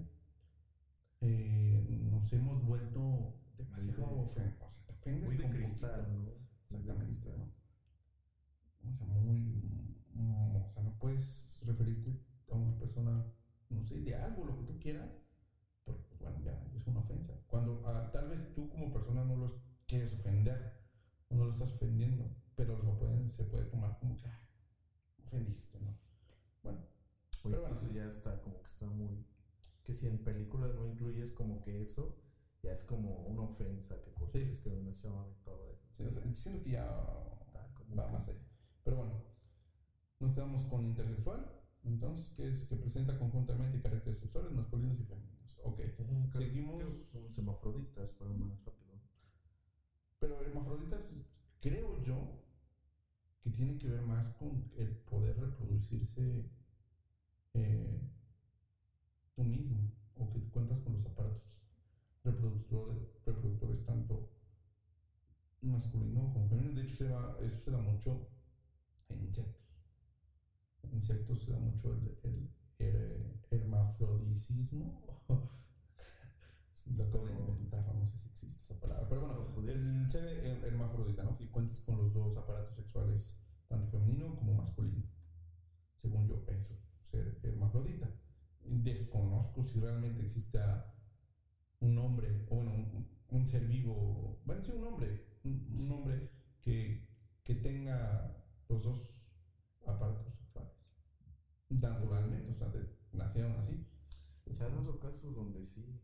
eh, nos hemos vuelto demasiado de- O sea, te ofendes Muy de cristal. ¿no? Exactamente. ¿no? O sea, muy. O sea, no puedes referirte a una persona, no sé, de algo, lo que tú quieras, pues, bueno, ya es una ofensa. Cuando ah, tal vez tú como persona no los quieres ofender, no lo estás ofendiendo, pero lo pueden, se puede tomar como que, ah, ofendiste, ¿no? Bueno, Pero bueno. incluso ya está como que está muy. Que si en películas no incluyes como que eso, ya es como una ofensa que por Sí. discriminación y todo eso. sí, o sea, siento que ya Está como va que- más allá. Pero bueno, nos quedamos con intersexual, entonces, que es que presenta conjuntamente caracteres sexuales masculinos y femeninos. Ok, Seguimos- Son semafroditas, pero más rápido. Pero hermafroditas, creo yo, que tiene que ver más con el poder reproducirse eh, tú mismo, o que cuentas con los aparatos reproductores, reproductores tanto masculino como femenino. De hecho, se va- eso se da mucho en insectos. En insectos se da mucho el, el her- hermafrodicismo. Lo acabo de inventar, no sé si esa palabra. Pero bueno, Podría el ser her- hermafrodita, ¿no? Que cuentes con los dos aparatos sexuales, tanto femenino como masculino. Según yo, eso es ser hermafrodita. Desconozco si realmente exista un hombre, o bueno, un, un ser vivo, bueno, sí, un hombre, un, un hombre que, que tenga los dos aparatos sexuales. Naturalmente, o sea, de- nacieron así. Se han dado casos donde sí,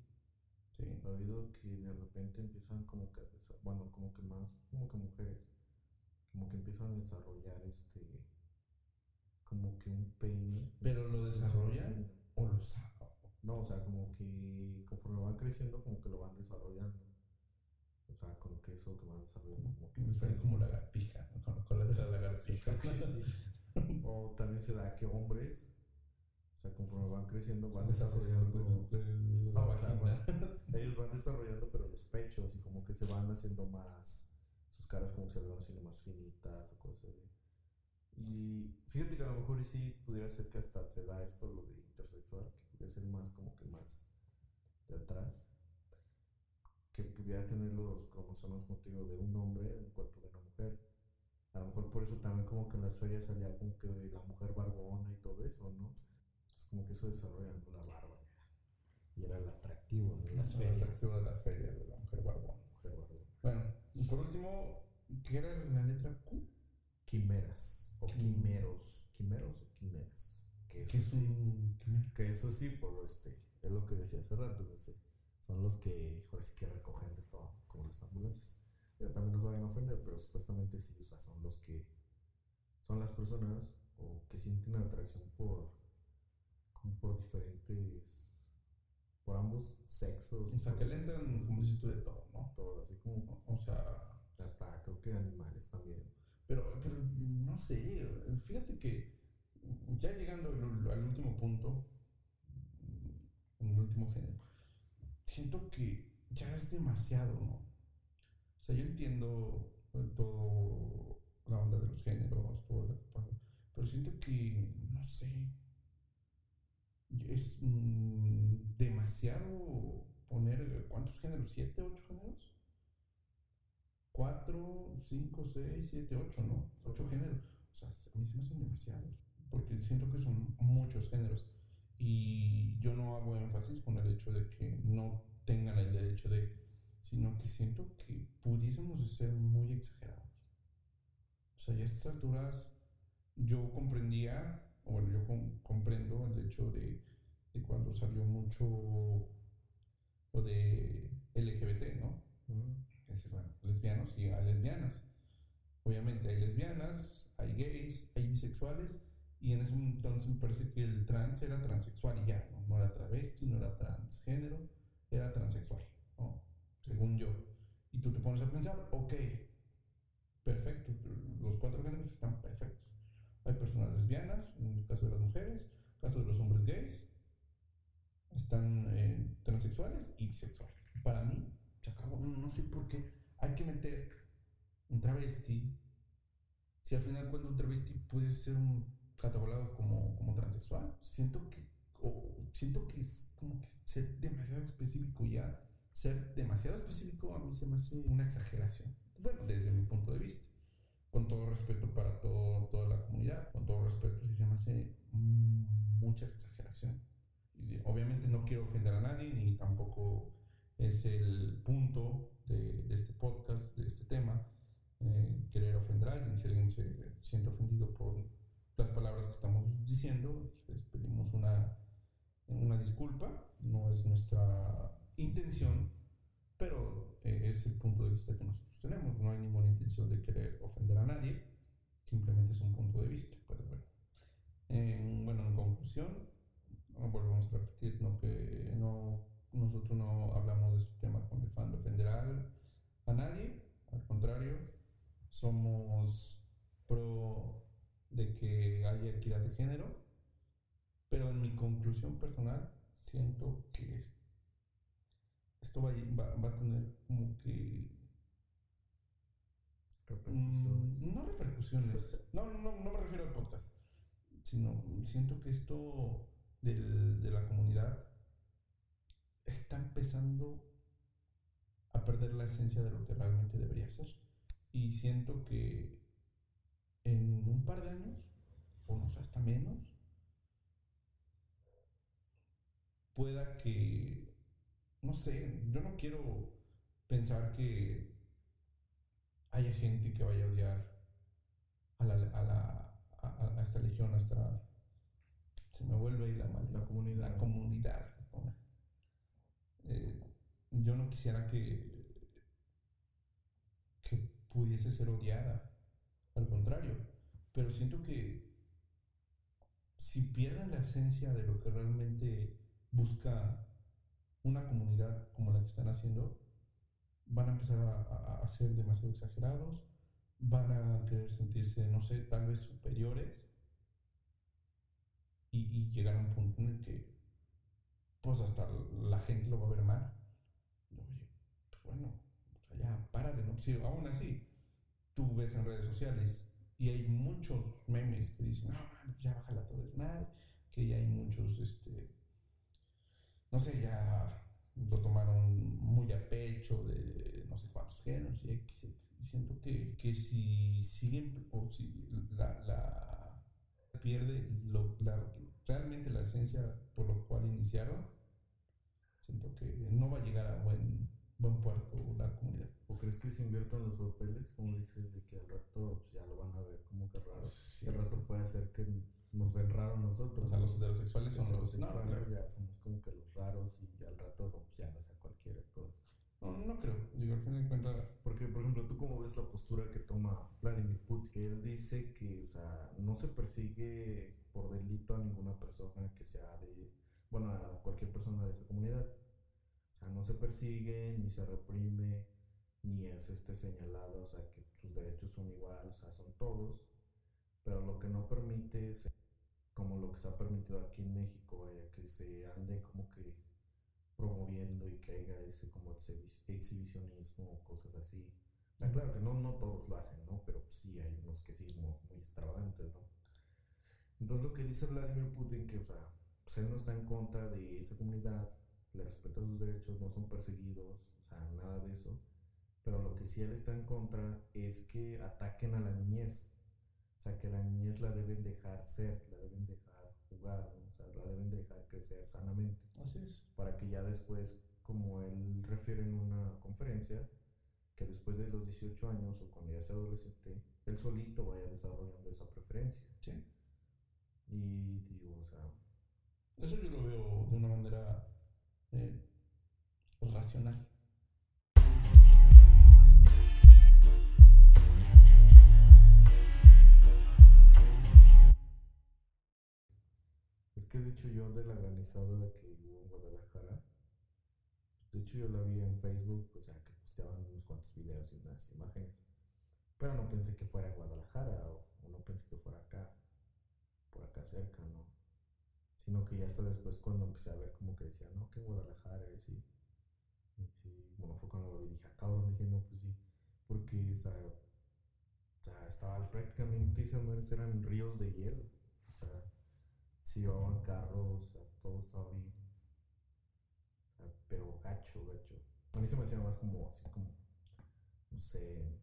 Sí. ha habido que de repente empiezan como que, bueno, como que más, como que mujeres, como que empiezan a desarrollar este, como que un pene. Pero lo desarrollan o lo sacan. No, o sea, como que conforme van creciendo, como que lo van desarrollando. O sea, como que eso que van desarrollando, como que Me sale como lagartija, ¿no? con la de la lagartija. O también se da que hombres, o sea, conforme van creciendo, van desarrollando. la No, vagina. ellos van desarrollando, pero los pechos y como que se van haciendo más, sus caras como que se van haciendo más finitas o cosas así. Y fíjate que a lo mejor y sí pudiera ser que hasta se da esto, lo de intersexual, que pudiera ser más como que más de atrás, que pudiera tener los cromosomas motivo de un hombre en el cuerpo de una mujer. A lo mejor por eso también como que en las ferias salía como que la mujer barbona y todo eso, ¿no? Como que eso desarrolla la barba. Y era el atractivo de las El ferias. atractivo de las ferias de la mujer barbón. Mujer. Bueno, y por último, ¿qué era la letra Q? Quimeras. O Quim- quimeros. ¿Quimeros o quimeras? Que ¿Qué eso es sí. un quimera? Que eso sí, por este, es lo que decía hace rato, no sé, son los que, ahora sí que recogen de todo, como las ambulancias. Pero también nos vayan a ofender, pero supuestamente sí, o sea, son los que, son las personas o que sienten atracción por, por diferentes, por ambos sexos. O sea, que le entran, tú, de todo, ¿no? todo, así como, O sea, hasta creo que animales también. pero, pero no sé, fíjate que ya llegando al, al último punto, en el último género, siento que ya es demasiado, ¿no? O sea, yo entiendo todo la onda de los géneros, todo lo que pasa, pero siento que, no sé, es mm, demasiado poner, ¿cuántos géneros? ¿Siete, ocho géneros? Cuatro, cinco, seis, siete, ocho, ¿no? Ocho géneros. O sea, a mí se me hacen demasiados, porque siento que son muchos géneros. Y yo no hago énfasis con el hecho de que no tengan el derecho de, sino que siento que pudiésemos ser muy exagerados. O sea, ya a estas alturas yo comprendía, o bueno, yo com- comprendo el hecho de, de cuando salió mucho lo de LGBT, ¿no? Es decir, bueno, lesbianos y hay lesbianas. Obviamente hay lesbianas, hay gays, hay bisexuales, y en ese entonces me parece que el trans era transexual y ya, ¿no? No era travesti, no era transgénero, era transexual, ¿no? Según yo. Y tú te pones a pensar, ok, perfecto, los cuatro géneros están perfectos. Hay personas lesbianas, en el caso de las mujeres, en el caso de los hombres gays, están eh, transexuales y bisexuales. Para mí, se acabó. No, no sé por qué hay que meter un travesti. Si al final cuando un travesti puede ser un catalogado como, como transexual, siento que o siento que es como que ser demasiado específico ya ser demasiado específico a mí se me hace una exageración. Bueno, desde mi punto de vista. Con todo respeto para todo, toda la comunidad, con todo respeto, sí se me hace mucha exageración. Obviamente no quiero ofender a nadie, ni tampoco es el punto de, de este podcast, de este tema, eh, querer ofender a alguien. Si alguien se siente ofendido por las palabras que estamos diciendo, les pedimos una, una disculpa. No es nuestra intención, pero eh, es el punto de vista que nosotros tenemos. No hay ninguna intención de querer ofender a nadie, simplemente es un punto de vista. Pero bueno, En- bueno en conclusión, no volvemos a repetir, no que no, nosotros no hablamos de este tema con el fan de ofender a, nadie, al contrario, somos pro de que haya equidad de género, pero en mi conclusión personal siento que es- esto va a tener como que Repercusiones. Mm, no repercusiones. No, no, no me refiero al podcast. Sino siento que esto del- de la comunidad está empezando a perder la esencia de lo que realmente debería ser. Y siento que en un par de años, o no sé, hasta menos, pueda que, no sé, yo no quiero pensar que haya gente que vaya a odiar a, la, a, la, a, a esta legión, a esta... Se me vuelve ahí la maldita La comunidad. La comunidad. ¿no? Eh, yo no quisiera que, que pudiese ser odiada, al contrario, pero siento que si pierden la esencia de lo que realmente busca una comunidad como la que están haciendo, van a empezar a, ser demasiado exagerados, van a querer sentirse, no sé, tal vez superiores y, llegar a un punto en el que, pues hasta la gente lo va a ver mal. Oye, pues bueno, o sea, ya párale, ¿no? Si aún así tú ves en redes sociales y hay muchos memes que dicen, no, man, ya bájala todo es mal, que ya hay muchos, este, no sé, ya lo tomaron muy a pecho de no sé cuántos géneros y X, X. Y siento que, que si siguen o si la, la pierde lo, la, realmente la esencia por lo cual iniciaron, siento que no va a llegar a buen, buen puerto la comunidad. ¿O crees que se inviertan los papeles? Como dices, de que al rato pues, ya lo van a ver como que raro. Sí. Al rato puede ser que nos ven raro a nosotros. O sea, ¿no? los heterosexuales son los... No, heterosexuales claro. ya somos como que los raros y al rato no, pues ya no sea cualquiera cosa. no, no creo. Digo, al fin de cuentas, Porque, por ejemplo, tú cómo ves la postura que toma Vladimir Putin, que él dice que, o sea, no se persigue por delito a ninguna persona que sea de, bueno, a cualquier persona de esa comunidad. O sea, no se persigue, ni se reprime, ni es este señalado, o sea, que sus derechos son iguales, o sea, son todos. Pero lo que no permite es, como lo que se ha permitido aquí en México, vaya, que se ande como que promoviendo y que haya ese como exhibi- exhibicionismo cosas así. O sea, claro que no, no todos lo hacen, ¿no? Pero sí hay unos que sí, muy, muy extravagantes, ¿no? Entonces lo que dice Vladimir Putin, que, o sea, pues él no está en contra de esa comunidad, le respeta sus derechos, no son perseguidos, o sea, nada de eso. Pero lo que sí él está en contra es que ataquen a la niñez. O sea, que la niñez la deben dejar ser, la deben dejar jugar, ¿no? o sea, la deben dejar crecer sanamente así es. para que ya después, como él refiere en una conferencia, que después de los 18 años o cuando ya sea adolescente, él solito vaya desarrollando esa preferencia. Sí. Y digo, o sea, Eso yo lo veo de una manera eh, racional. Hecho yo de la granizada que hubo en Guadalajara, de hecho yo la vi en Facebook, o sea, que posteaban unos cuantos videos y unas imágenes, pero no pensé que fuera en Guadalajara o, no pensé que fuera acá, por acá cerca, ¿no? Sino que ya hasta después cuando empecé a ver como que decía, no, que en Guadalajara, y sí. Y sí, bueno, fue cuando lo vi, dije, ah, cabrón, dije, no, pues sí, porque o sea, o sea, estaba prácticamente, eran ríos de hielo, o sea, si llevaban carros, todo estaba bien, pero gacho, gacho. A mí se me hacía más como, así como, no sé,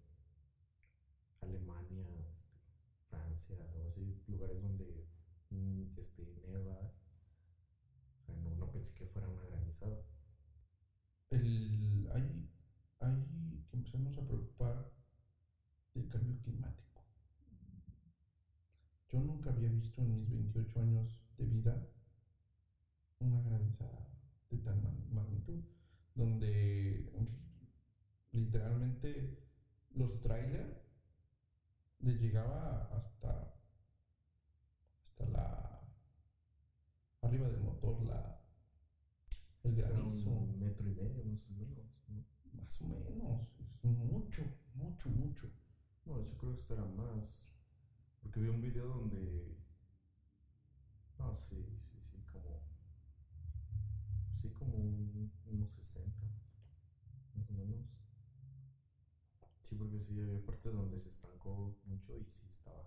Alemania, este, Francia, o así, lugares donde mm, este, neva. O sea, no, no pensé que fuera una granizada. El, hay, hay que empezarnos a preocupar del cambio climático. Yo nunca había visto en mis 28 años de vida una granizada de tal ma- magnitud, donde literalmente los trailers les llegaba hasta hasta la arriba del motor la el granizo un metro y medio más o menos. ¿no? más o menos es mucho mucho mucho No, yo creo que esto era más. Porque vi un video donde. No, sí, sí, sí, como. Sí, como un- unos 60. Más o menos. Sí, porque sí, había partes donde se estancó mucho y sí estaba.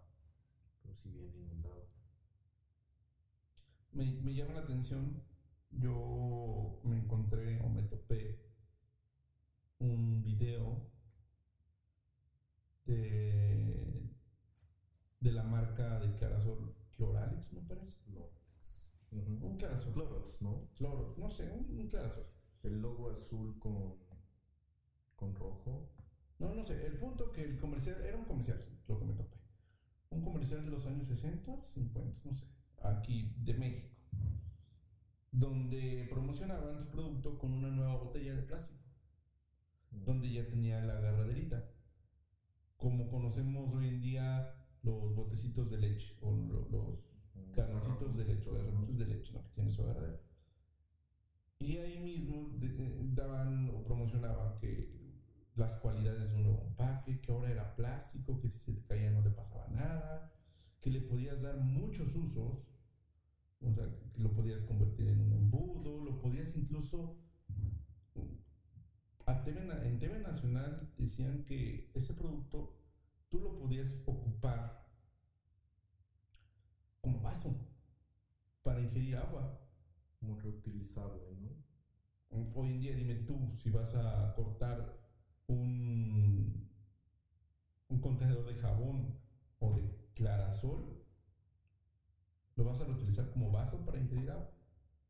Pero sí, bien inundado. me, me llama la atención yo me encontré o me topé un video de, de la marca de Clarasol Cloralex, me parece. Clorox. Un Clarasol. Clorox, ¿no? Cloro, no sé, un, un Clarasol. El logo azul con, con rojo. No, no sé, el punto que el comercial, era un comercial, lo que me topé. Un comercial de los años 60, 50, no sé, aquí de México, donde promocionaban su producto con una nueva botella de plástico, donde ya tenía la agarraderita. Como conocemos hoy en día los botecitos de leche o lo- los garrancitos de leche, los garrancitos de leche, ¿no? que tienen su agarradera. Y ahí mismo eh, daban o promocionaban que las cualidades de un nuevo empaque, que ahora era plástico, que si se te caía no le pasaba nada, que le podías dar muchos usos, o sea, que lo podías convertir en un embudo, lo podías incluso... a TV en TV Nacional decían que ese producto tú lo podías ocupar como vaso para ingerir agua. Muy reutilizable, ¿no? Hoy en día, dime tú, si vas a cortar un, un contenedor de jabón o de clarasol, ¿lo vas a reutilizar como vaso para ingerir agua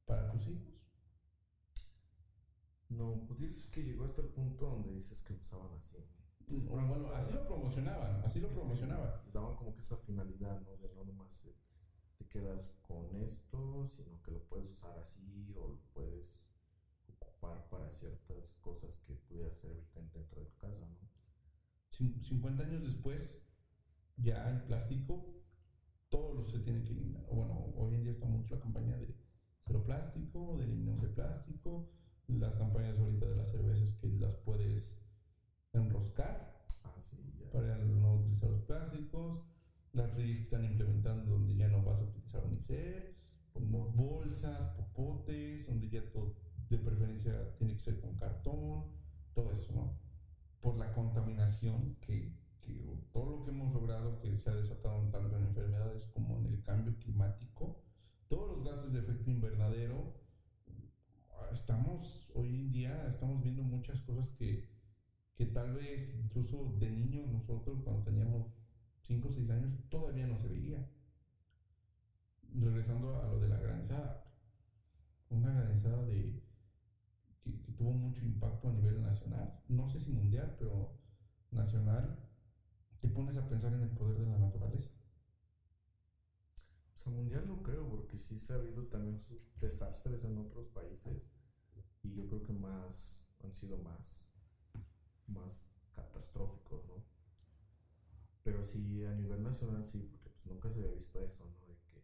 para tus hijos? No, pues dices que llegó hasta el punto donde dices que usaban así. Bueno, bueno, así lo promocionaban, así lo Sí, sí. promocionaban. Daban como que esa finalidad, ¿no? De no nomás eh, te quedas con esto, sino que lo puedes usar así o lo puedes ocupar para ciertas cosas que pudieras servirte dentro de tu casa, ¿no? Cin- 50 años después, ya el plástico, todo lo se tiene que eliminar. Bueno, hoy en día está mucho la campaña de cero plástico, de eliminemos el plástico, las campañas ahorita de las cervezas que las puedes enroscar Ah, sí, ya. para no utilizar los plásticos, las leyes que están implementando donde ya no vas a utilizar unicel, como bolsas, popotes, donde ya todo de preferencia tiene que ser con cartón, todo eso, ¿no? Por la contaminación que, que todo lo que hemos logrado que se ha desatado tanto en enfermedades como en el cambio climático, todos los gases de efecto invernadero, estamos hoy en día estamos viendo muchas cosas que, que tal vez incluso de niños nosotros cuando teníamos 5 o 6 años todavía no se veía. Regresando a lo de la granizada, una granizada de, que, tuvo mucho impacto a nivel nacional, no sé si mundial, pero nacional, te pones a pensar en el poder de la naturaleza. O sea, mundial no creo, porque sí se ha habido también sus desastres en otros países y yo creo que más han sido más, más catastróficos, ¿no? Pero sí, a nivel nacional sí, porque pues nunca se había visto eso, ¿no? De que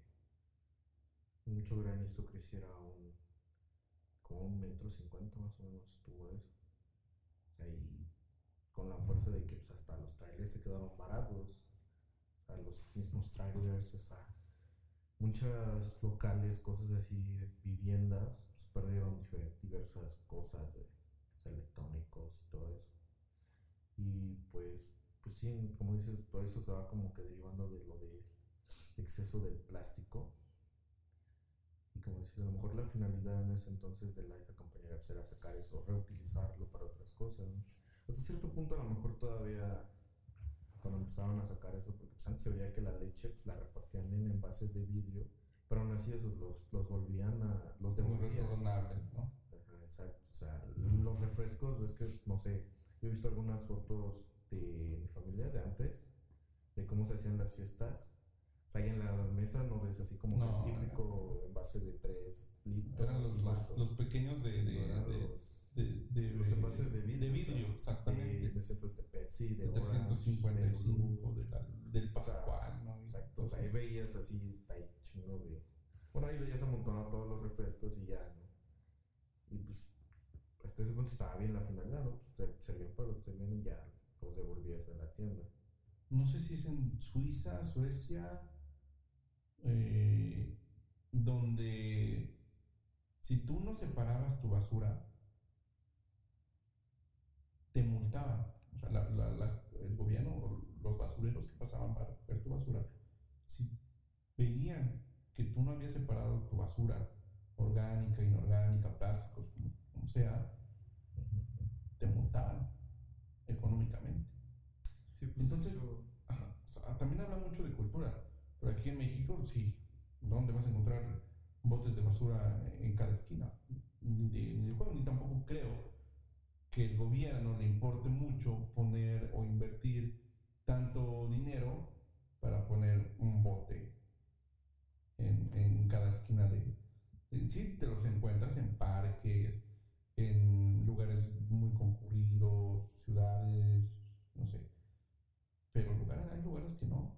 mucho granizo creciera un, como un metro cincuenta más o menos estuvo eso. Ahí, con la fuerza de que pues, hasta los trailers se quedaron varados, o los mismos trailers, o sea, muchas locales, cosas así, viviendas, pues perdieron diversas cosas de electrónicos y todo eso. Y pues, pues sí, como dices, todo eso se va como que derivando de lo de exceso del plástico. Y como dices, a lo mejor la finalidad en ese entonces de la compañía pues, era sacar eso, reutilizarlo para otras cosas. ¿no? Hasta cierto punto a lo mejor todavía cuando empezaron a sacar eso, porque pues, antes se veía que la leche pues, la repartían en envases de vidrio, pero aún así esos los, los volvían a, los Los devolvían. retornables, ¿no? Ajá, exacto, o sea, los refrescos, ves que, no sé, yo he visto algunas fotos de mi familia de antes, de cómo se hacían las fiestas. O sea, ahí en las mesas no ves así como No, el típico envase de 3 litros. Eran los, los, los pequeños de, de, de, los- de- los envases de vidrio. De o vidrio, sea, exactamente. De, centros de Pepsi, de de Orange, 355, de de la- del O sea, Pascual, ¿no? Exacto, o sea, ahí veías así, ahí chingo de. Bueno, ahí veías amontonado todos los refrescos y ya, ¿no? Y pues, hasta ese estaba bien la finalidad, ¿no? Pues servían para lo que servían y ya los devolvías a la tienda. No sé si es en Suiza, Suecia, eh, donde si tú no separabas tu basura, te multaban. O sea, el gobierno, o los basureros que pasaban para recoger tu basura, si veían que tú no habías separado tu basura orgánica, inorgánica, plásticos, como sea, te multaban económicamente. Sí, pues Entonces- eso- Ajá, o sea, también habla mucho de cultura, pero aquí en México, sí, ¿dónde vas a encontrar botes de basura en cada esquina? Ni de, ni de juego, ni tampoco creo que el gobierno le importe mucho poner o invertir tanto dinero para poner un bote en, en cada esquina de, de- Sí, te los encuentras en parques, en lugares muy concurridos, ciudades, no sé. Pero lugares, hay lugares que no.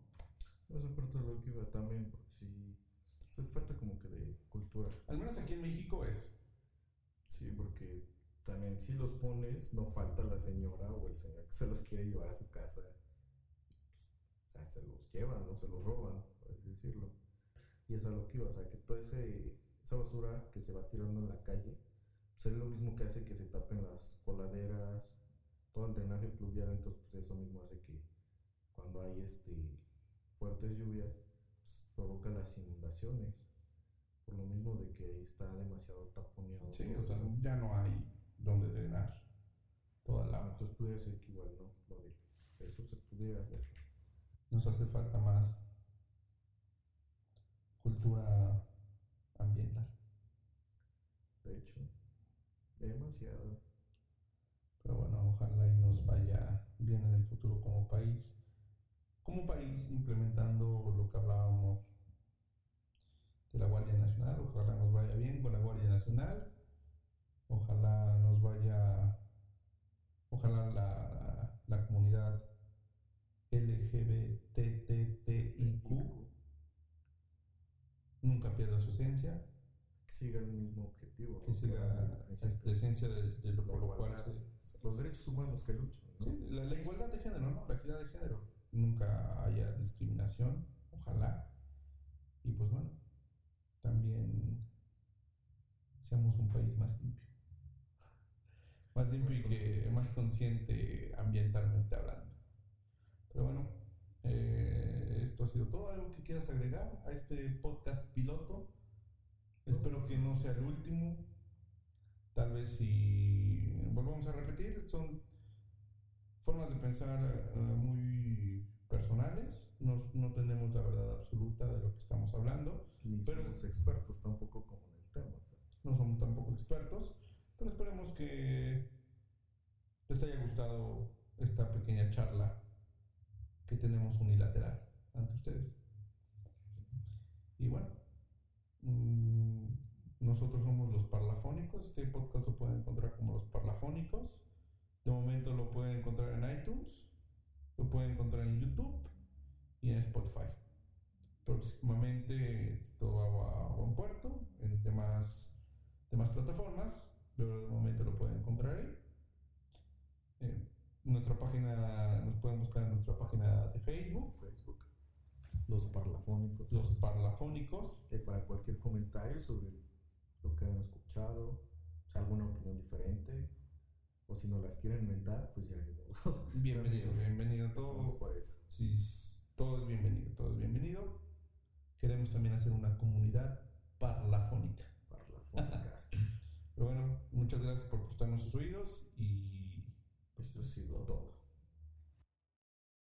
Esa parte de lo que iba también, porque sí, o sea, es falta como que de cultura. Al menos aquí en México es. Sí, porque también si los pones, no falta la señora o el señor que se los quiere llevar a su casa. O sea, se los llevan, no se los roban, por así decirlo. Y es lo que iba, o sea, que toda ese, esa basura que se va tirando en la calle, pues es lo mismo que hace que se tapen las coladeras, todo el drenaje pluvial, entonces pues eso mismo hace que cuando hay este fuertes lluvias, pues, provoca las inundaciones. Por lo mismo de que ahí está demasiado taponeado. Sí, o sea, ya no hay donde drenar toda el agua. entonces pudiera ser que igual no, de eso se pudiera hacer. Nos hace falta más cultura ambiental. De hecho, demasiado. Pero bueno, ojalá y nos vaya bien en el futuro como país. Como país, implementando lo que hablábamos de la Guardia Nacional. Ojalá nos vaya bien con la Guardia Nacional. Ojalá nos vaya. Ojalá la, la comunidad LGBTTIQ nunca pierda su esencia. Que siga el mismo objetivo. Que siga la esta esencia de, de lo por lo cual se, Los derechos humanos que luchan, ¿no? Sí, la, la igualdad de género, ¿no? La equidad de género. Nunca haya discriminación, ojalá. Y pues bueno, también seamos un país más limpio. Más limpio y que consciente. más consciente ambientalmente hablando. Pero bueno, eh, esto ha sido todo. ¿Algo que quieras agregar a este podcast piloto? Espero que no sea el último. Tal vez si volvamos a repetir, son formas de pensar eh, muy personales. No, no tenemos la verdad absoluta de lo que estamos hablando. Ni Pero- somos expertos tampoco como en el tema. o sea. No somos tampoco expertos, pero esperemos que les haya gustado esta pequeña charla que tenemos unilateral ante ustedes. Y bueno, mm, nosotros somos los parlafónicos. Este podcast lo pueden encontrar como los parlafónicos. De momento lo pueden encontrar en iTunes, lo pueden encontrar en YouTube y en Spotify. Próximamente todo va a buen puerto en demás, demás plataformas, pero de momento lo pueden encontrar ahí. Eh, nuestra página, nos pueden buscar en nuestra página de Facebook, Facebook. Los parlafónicos. los parlafónicos. Eh, para cualquier comentario sobre lo que han escuchado, o sea, alguna opinión diferente, o si no las quieren inventar, pues ya. Bienvenido, bienvenido. Todo, por eso. sí, todo es bienvenido, todo es bienvenido. Queremos también hacer una comunidad parlafónica. Parlafónica. Pero bueno, muchas gracias por prestarnos sus oídos y Esto ha sido todo.